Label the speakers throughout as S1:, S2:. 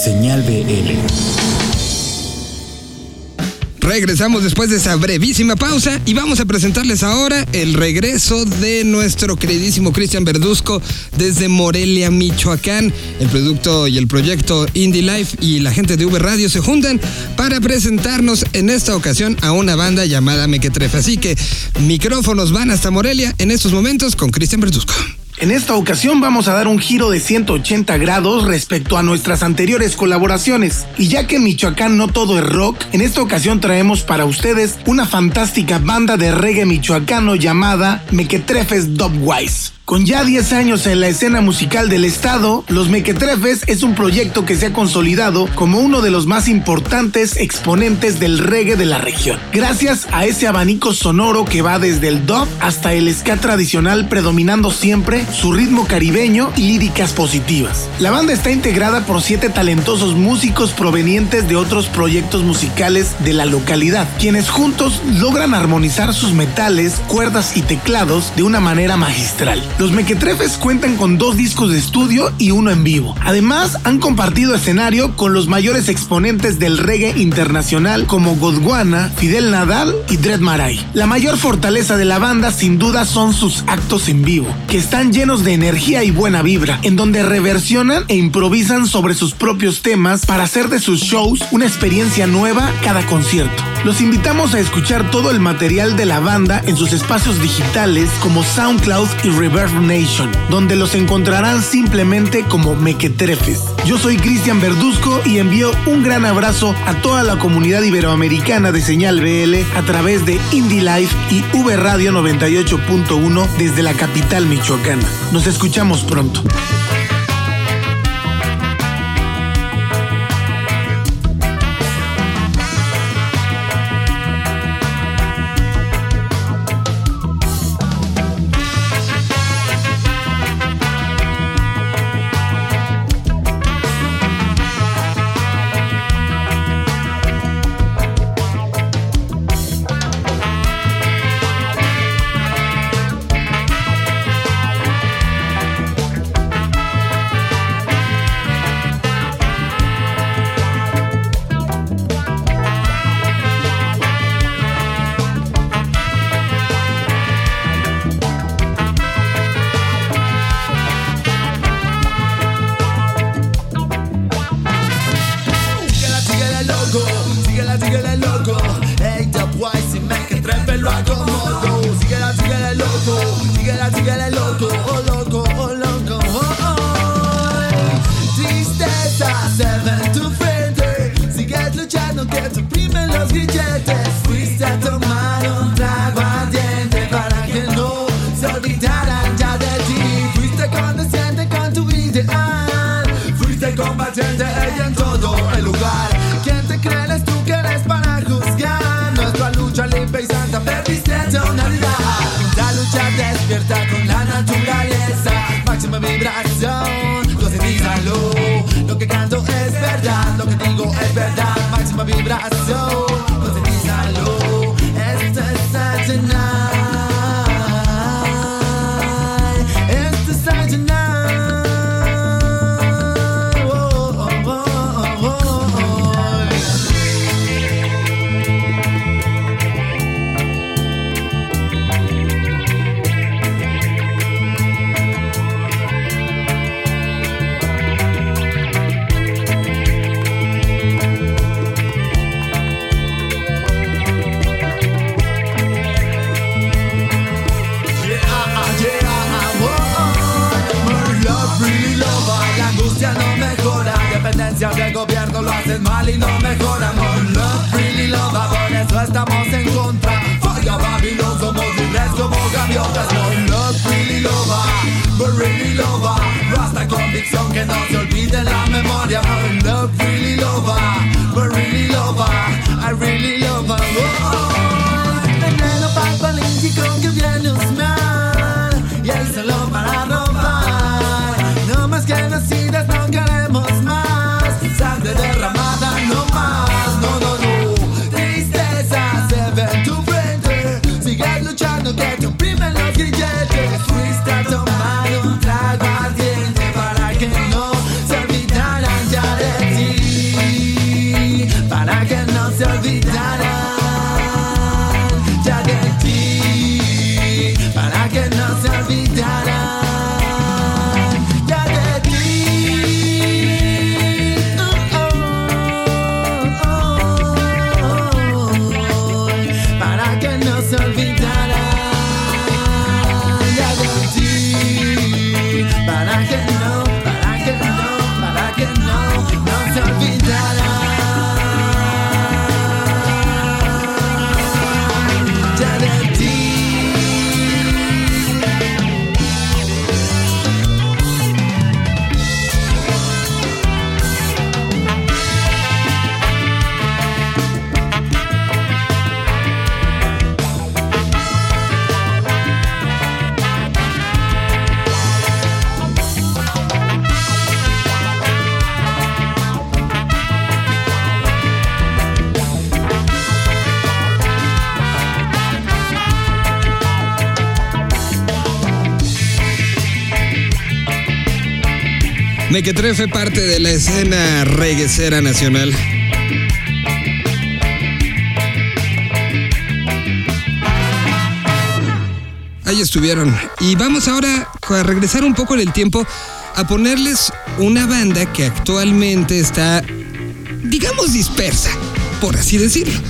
S1: Señal BL.
S2: Regresamos después de esa brevísima pausa y vamos a presentarles ahora el regreso de nuestro queridísimo Cristian Verduzco desde Morelia, Michoacán. El producto y el proyecto Indie Life y la gente de V Radio se juntan para presentarnos en esta ocasión a una banda llamada Mequetrefe. Así que micrófonos van hasta Morelia en estos momentos con Cristian Verduzco.
S3: En esta ocasión vamos a dar un giro de 180 grados respecto a nuestras anteriores colaboraciones. Y ya que Michoacán no todo es rock, en esta ocasión traemos para ustedes una fantástica banda de reggae michoacano llamada Mequetrefes Dubwise. Con ya 10 años en la escena musical del estado, Los Mequetrefes es un proyecto que se ha consolidado como uno de los más importantes exponentes del reggae de la región. Gracias a ese abanico sonoro que va desde el dub hasta el ska tradicional predominando siempre su ritmo caribeño y líricas positivas. La banda está integrada por siete talentosos músicos provenientes de otros proyectos musicales de la localidad, quienes juntos logran armonizar sus metales, cuerdas y teclados de una manera magistral. Los Mequetrefes cuentan con dos discos de estudio y uno en vivo. Además, han compartido escenario con los mayores exponentes del reggae internacional como Godwana, Fidel Nadal y Dread Marai. La mayor fortaleza de la banda sin duda son sus actos en vivo, que están llenos de energía y buena vibra, en donde reversionan e improvisan sobre sus propios temas para hacer de sus shows una experiencia nueva cada concierto. Los invitamos a escuchar todo el material de la banda en sus espacios digitales como SoundCloud y Reverb Donde los encontrarán simplemente como Mequetrefes. Yo soy Cristian Verduzco y envío un gran abrazo a toda la comunidad iberoamericana de Señal BL a través de Indie Life y V Radio 98.1 desde la capital michoacana. Nos escuchamos pronto.
S4: Vibración, concientízalo. Lo que canto es verdad, lo que digo es verdad. Máxima vibración,
S2: Mequetrefe parte de la escena reguecera nacional. Ahí estuvieron. Y vamos ahora a regresar un poco en el tiempo a ponerles una banda que actualmente está, digamos, dispersa, por así decirlo.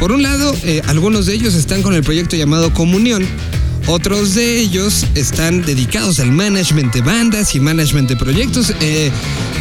S2: Por un lado, eh, algunos de ellos están con el proyecto llamado Comunión, otros de ellos están dedicados al management de bandas y management de proyectos. eh,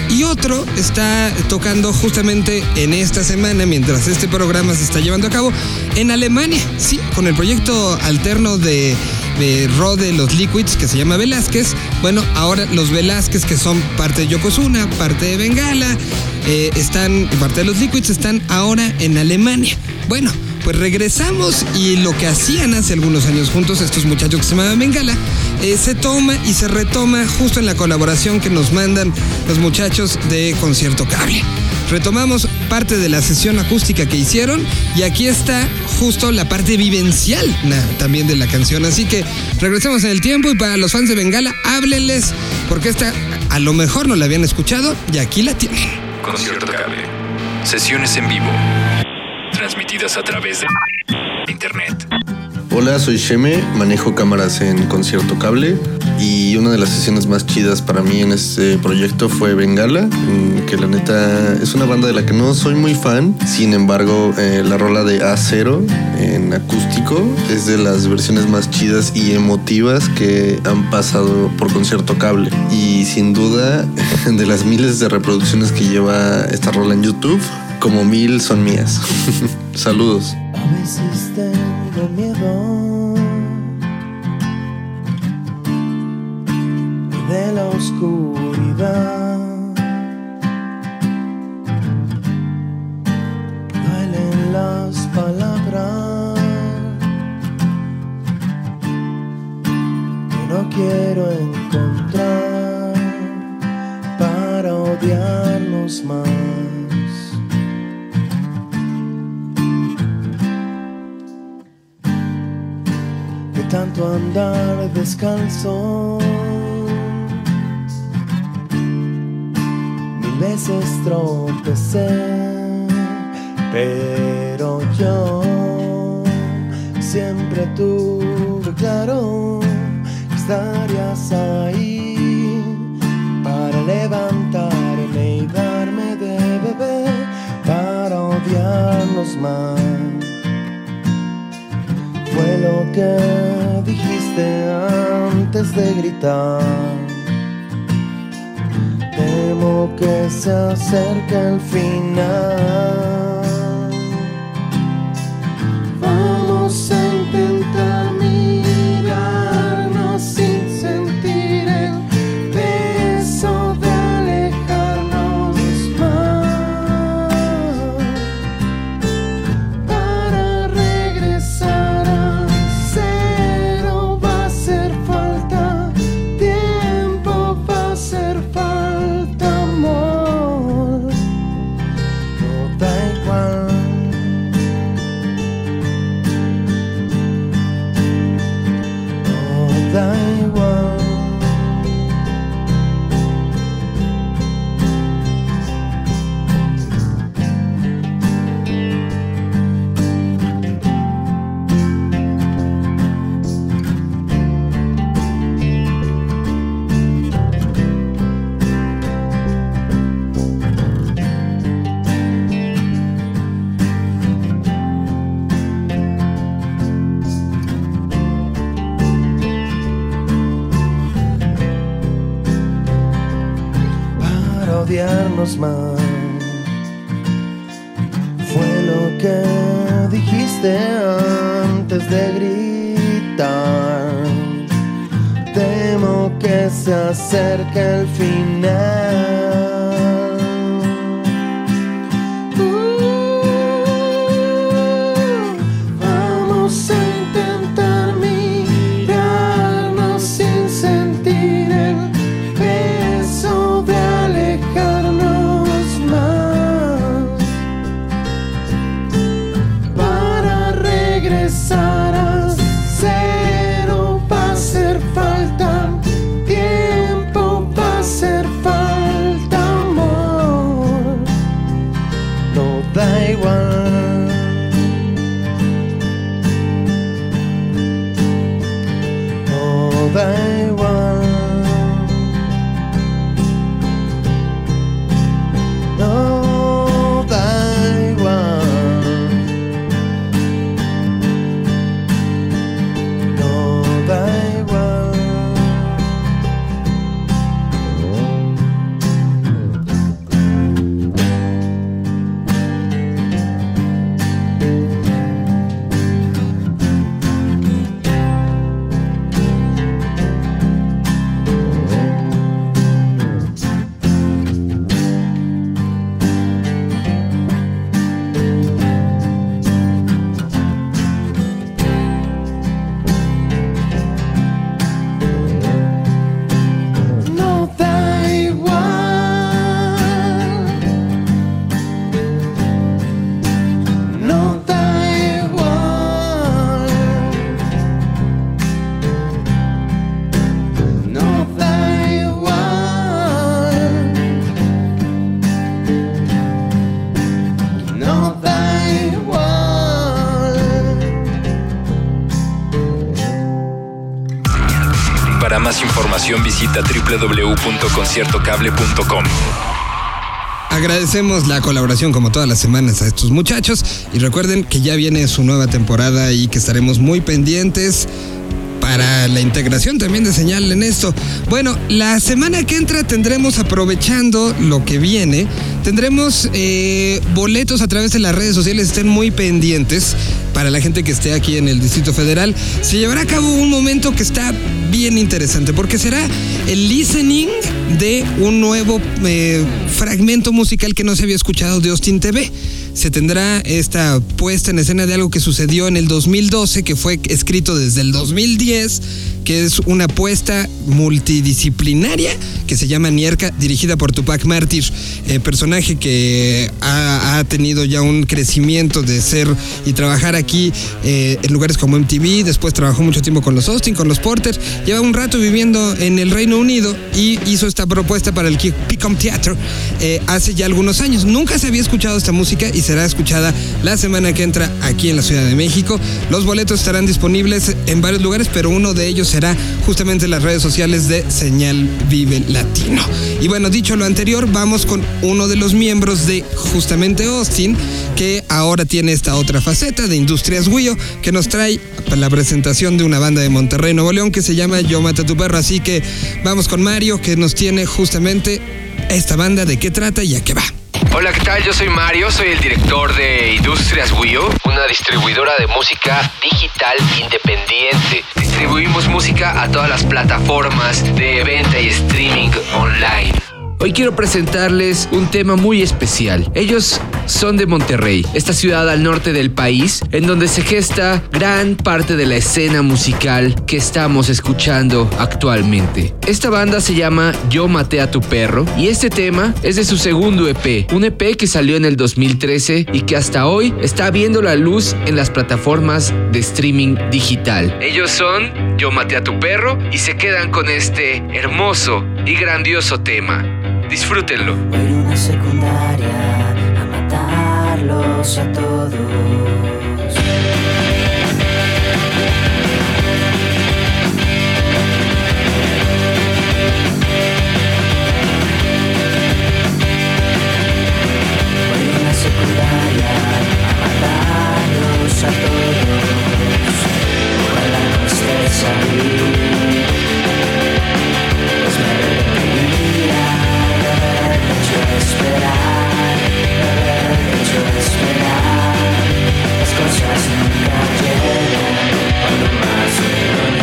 S2: y otro está tocando justamente en esta semana, mientras este programa se está llevando a cabo, en Alemania, sí, con el proyecto alterno de, de Rode Los Liquids que se llama Velázquez. Bueno, ahora los Velázquez que son parte de Yokozuna, parte de Bengala, eh, están, parte de los Liquids están ahora en Alemania. Bueno, pues regresamos y lo que hacían hace algunos años juntos estos muchachos que se llamaban Bengala, eh, se toma y se retoma justo en la colaboración que nos mandan los muchachos de Concierto Cable. Retomamos parte de la sesión acústica que hicieron y aquí está justo la parte vivencial también de la canción. Así que regresemos en el tiempo y para los fans de Bengala, háblenles porque esta a lo mejor no la habían escuchado y aquí la tienen.
S1: Concierto Cable. Sesiones en vivo. Transmitidas a través de Internet.
S5: Hola, soy Sheme, manejo cámaras en Concierto Cable y una de las sesiones más chidas para mí en este proyecto fue Bengala, mm, que la neta es una banda de la que no soy muy fan, sin embargo eh, la rola de A0 en acústico es de las versiones más chidas y emotivas que han pasado por Concierto Cable y sin duda de las miles de reproducciones que lleva esta rola en YouTube, como mil son mías. Saludos.
S6: A veces tengo miedo de la oscuridad. Duelen las palabras que no quiero encontrar para odiarnos más. de tanto andar descalzo. Veces tropecé, pero yo siempre tuve claro que estarías ahí para levantarme y darme de beber para odiarnos más fue lo que dijiste antes de gritar. Que se acerque el final. Fue lo que dijiste antes de gritar. Temo que se acerque el final.
S1: Información visita www.conciertocable.com.
S2: Agradecemos la colaboración como todas las semanas a estos muchachos y recuerden que ya viene su nueva temporada y que estaremos muy pendientes para la integración también de señal en esto. Bueno, la semana que entra tendremos, aprovechando lo que viene, tendremos eh, boletos a través de las redes sociales, estén muy pendientes para la gente que esté aquí en el Distrito Federal. Se llevará a cabo un momento que está bien interesante porque será el listening de un nuevo eh, fragmento musical que no se había escuchado de Austin TV se tendrá esta puesta en escena de algo que sucedió en el 2012, que fue escrito desde el 2010, que es una apuesta multidisciplinaria que se llama Nierka, dirigida por Tupac Martyr, eh, personaje que ha, ha, tenido ya un crecimiento de ser y trabajar aquí eh, en lugares como MTV, después trabajó mucho tiempo con los Austin, con los Porter, lleva un rato viviendo en el Reino Unido y hizo esta propuesta para el Picom Theater eh, hace ya algunos años. Nunca se había escuchado esta música y será escuchada la semana que entra aquí en la Ciudad de México. Los boletos estarán disponibles en varios lugares, pero uno de ellos será justamente en las redes sociales de Señal Vive Latino. Y bueno, dicho lo anterior, vamos con uno de los miembros de justamente Austin, que ahora tiene esta otra faceta de Industrias Guillo, que nos trae la presentación de una banda de Monterrey, Nuevo León, que se llama Yo Mata tu perro. Así que vamos con Mario, que nos tiene justamente esta banda, de qué trata y a qué va.
S7: Hola, ¿qué tal? Yo soy Mario, soy el director de Industrias Wii una distribuidora de música digital independiente. Distribuimos música a todas las plataformas de venta y streaming online. Hoy quiero presentarles un tema muy especial. Ellos son de Monterrey, esta ciudad al norte del país, en donde se gesta gran parte de la escena musical que estamos escuchando actualmente. Esta banda se llama Yo Maté a tu Perro y este tema es de su segundo EP, un EP que salió en el 2013 y que hasta hoy está viendo la luz en las plataformas de streaming digital. Ellos son Yo Maté a tu Perro y se quedan con este hermoso y grandioso tema. Disfrútenlo.
S8: Voy a una secundaria a matarlos a todos. A todos. Ojalá no estés
S2: zero.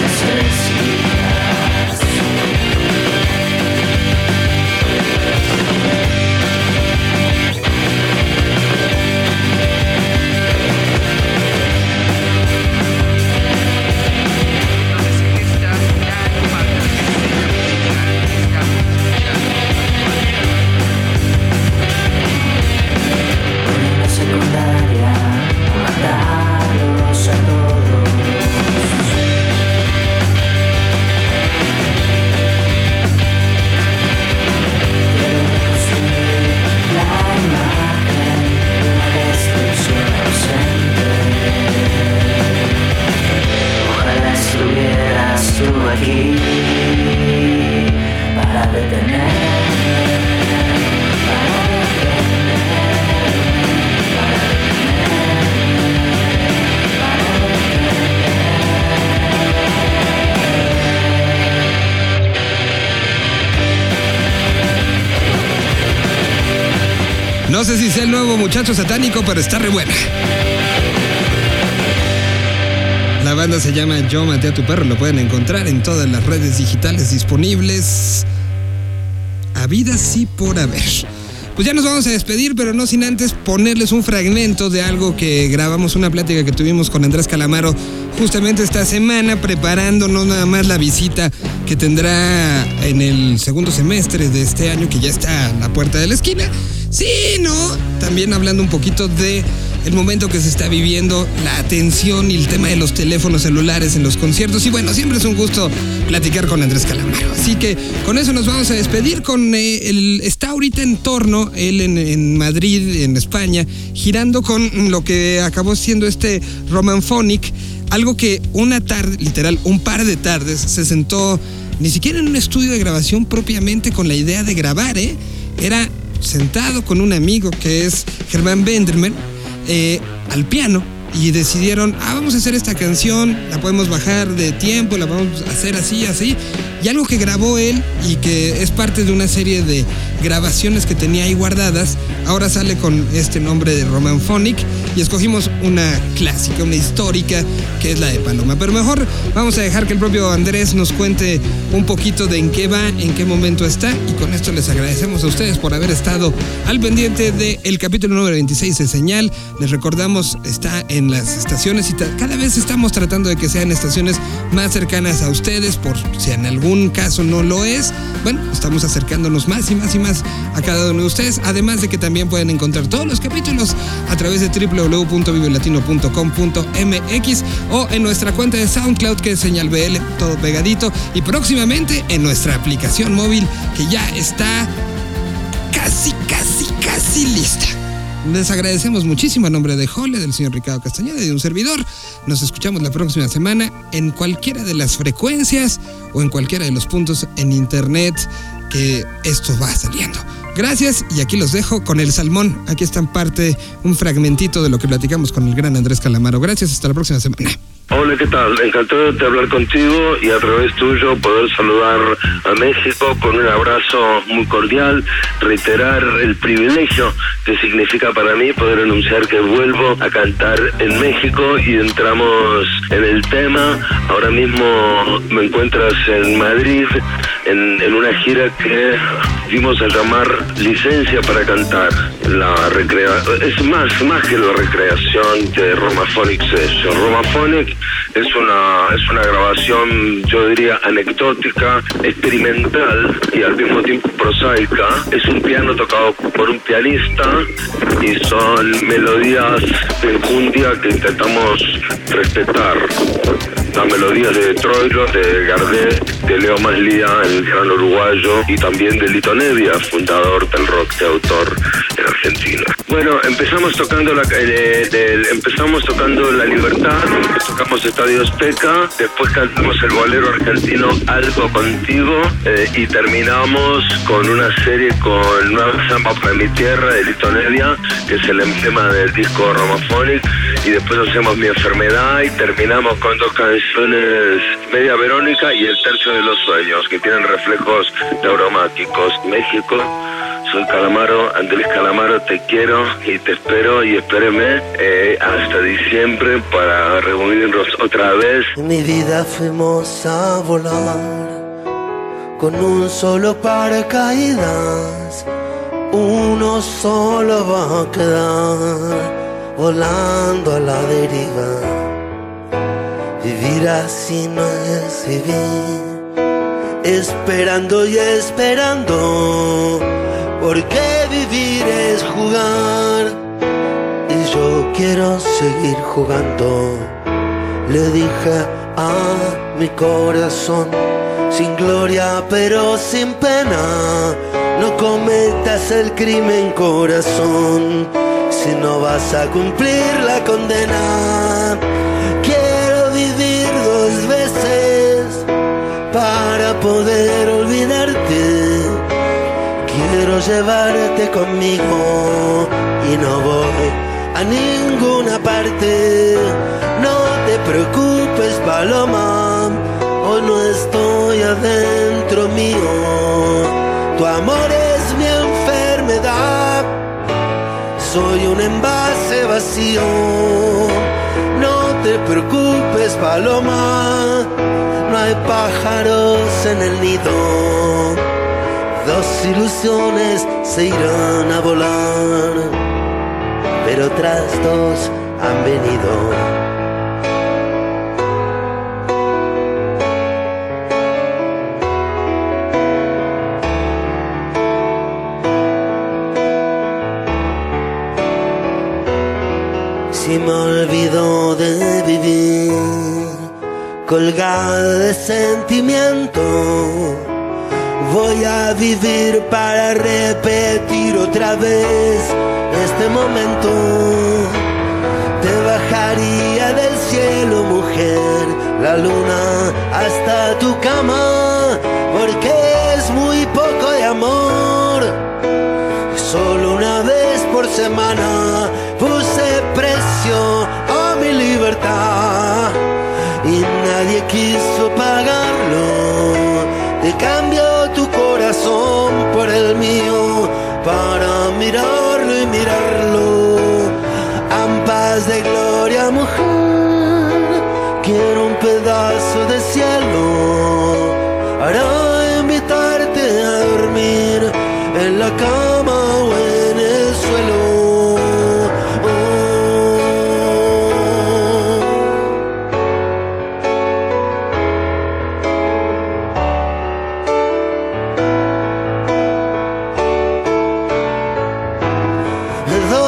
S2: Sé si sea el nuevo muchacho satánico, pero está re buena. La banda se llama Yo Maté a tu perro, lo pueden encontrar en todas las redes digitales disponibles. Habidas y por haber. Pues ya nos vamos a despedir, pero no sin antes ponerles un fragmento de algo que grabamos, una plática que tuvimos con Andrés Calamaro justamente esta semana, preparando no nada más la visita que tendrá en el segundo semestre de este año, que ya está a la puerta de la esquina, sino también hablando un poquito de el momento que se está viviendo, la atención y el tema de los teléfonos celulares en los conciertos. Y bueno, siempre es un gusto platicar con Andrés Calamaro. Así que con eso nos vamos a despedir. Con eh, el, está ahorita en torno, él en, en, Madrid, en España, girando con lo que acabó siendo este Romanphonic Algo que una tarde, literal, un par de tardes, se sentó ni siquiera en un estudio de grabación propiamente con la idea de grabar, ¿eh? Era sentado con un amigo que es Germán Benderman eh, al piano y decidieron, ah, vamos a hacer esta canción, la podemos bajar de tiempo, la vamos a hacer así, así. Y algo que grabó él y que es parte de una serie de grabaciones que tenía ahí guardadas, ahora sale con este nombre de Roman Phonic y escogimos una clásica, una histórica, que es la de Paloma. Pero mejor vamos a dejar que el propio Andrés nos cuente un poquito de en qué va, en qué momento está y con esto les agradecemos a ustedes por haber estado al pendiente del capítulo número 26 de Señal. Les recordamos, está en las estaciones y cada vez estamos tratando de que sean estaciones más cercanas a ustedes, por si en algún caso no lo es. Bueno, estamos acercándonos más y más y más a cada uno de ustedes, además de que también pueden encontrar todos los capítulos a través de www.vivelatino.com.mx o en nuestra cuenta de SoundCloud que es Señal BL, todo pegadito, y próximamente en nuestra aplicación móvil que ya está casi, casi, casi lista. Les agradecemos muchísimo a nombre de Jole, del señor Ricardo Castañeda y de un servidor. Nos escuchamos la próxima semana en cualquiera de las frecuencias o en cualquiera de los puntos en internet que esto va saliendo. Gracias y aquí los dejo con el salmón. Aquí está en parte un fragmentito de lo que platicamos con el gran Andrés Calamaro. Gracias, hasta la próxima semana.
S9: Hola, ¿qué tal? Encantado de hablar contigo y a través tuyo poder saludar a México con un abrazo muy cordial, reiterar el privilegio que significa para mí poder anunciar que vuelvo a cantar en México y entramos en el tema. Ahora mismo me encuentras en Madrid en, una gira que dimos a llamar Licencia para Cantar. La recrea es más, más que la recreación de Romaphonic Session. Romaphonic es una, es una grabación, yo diría, anecdótica, experimental y al mismo tiempo prosaica. Es un piano tocado por un pianista y son melodías de enjundia que intentamos respetar. Las melodías de Troilo, de Gardel, de Leo Maslía, el gran uruguayo, y también de Lito Nevia, fundador del rock de autor en Argentina. Bueno, empezamos tocando la, eh, empezamos tocando La Libertad, tocamos Estadio Azteca, después cantamos el bolero argentino Algo Contigo eh, y terminamos con una serie con Nueva Samba para mi tierra de Lito que es el emblema del disco Romaphonic, y después hacemos Mi Enfermedad y terminamos con dos canciones, Media Verónica y El Tercio de los Sueños, que tienen reflejos neuromáticos. México, soy Calamaro, Andrés Calamaro, te quiero y te espero y espéreme eh, hasta diciembre para reunirnos otra vez.
S10: En mi vida fuimos a volar con un solo paracaídas. Uno solo va a quedar volando a la deriva. Vivir así no es vivir, esperando y esperando, porque vivir es jugar y yo quiero seguir jugando. Le dije a mi corazón, sin gloria pero sin pena, no cometas el crimen corazón, si no vas a cumplir la condena. Quiero vivir dos veces para poder olvidarte. Quiero llevarte conmigo y no voy a ninguna parte. No te preocupes, Paloma, hoy no estoy adentro mío. Tu amor es mi enfermedad, soy un envase vacío. No te preocupes, Paloma, no hay pájaros en el nido. Dos ilusiones se irán a volar, pero otras dos han venido. Si me olvido de vivir, colgado de sentimiento, voy a vivir para repetir otra vez este momento de bajar María del cielo, mujer, la luna hasta tu cama, porque es muy poco de amor. Solo una vez por semana puse precio a mi libertad y nadie quiso pagarlo. Te corazón por el mío para mirarlo y mirarlo. Ampas de gloria, mujer, quiero un pedazo de cielo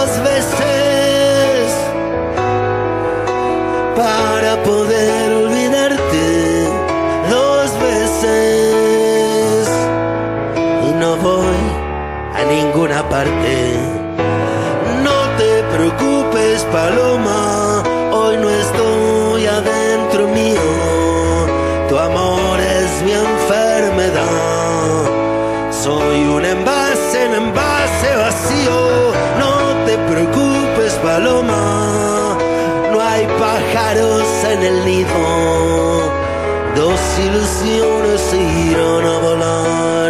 S10: Dos veces para poder olvidarte. Dos veces y no voy a ninguna parte. No te preocupes, Paloma, Paloma. No hay pájaros en el nido. Dos ilusiones irán a volar.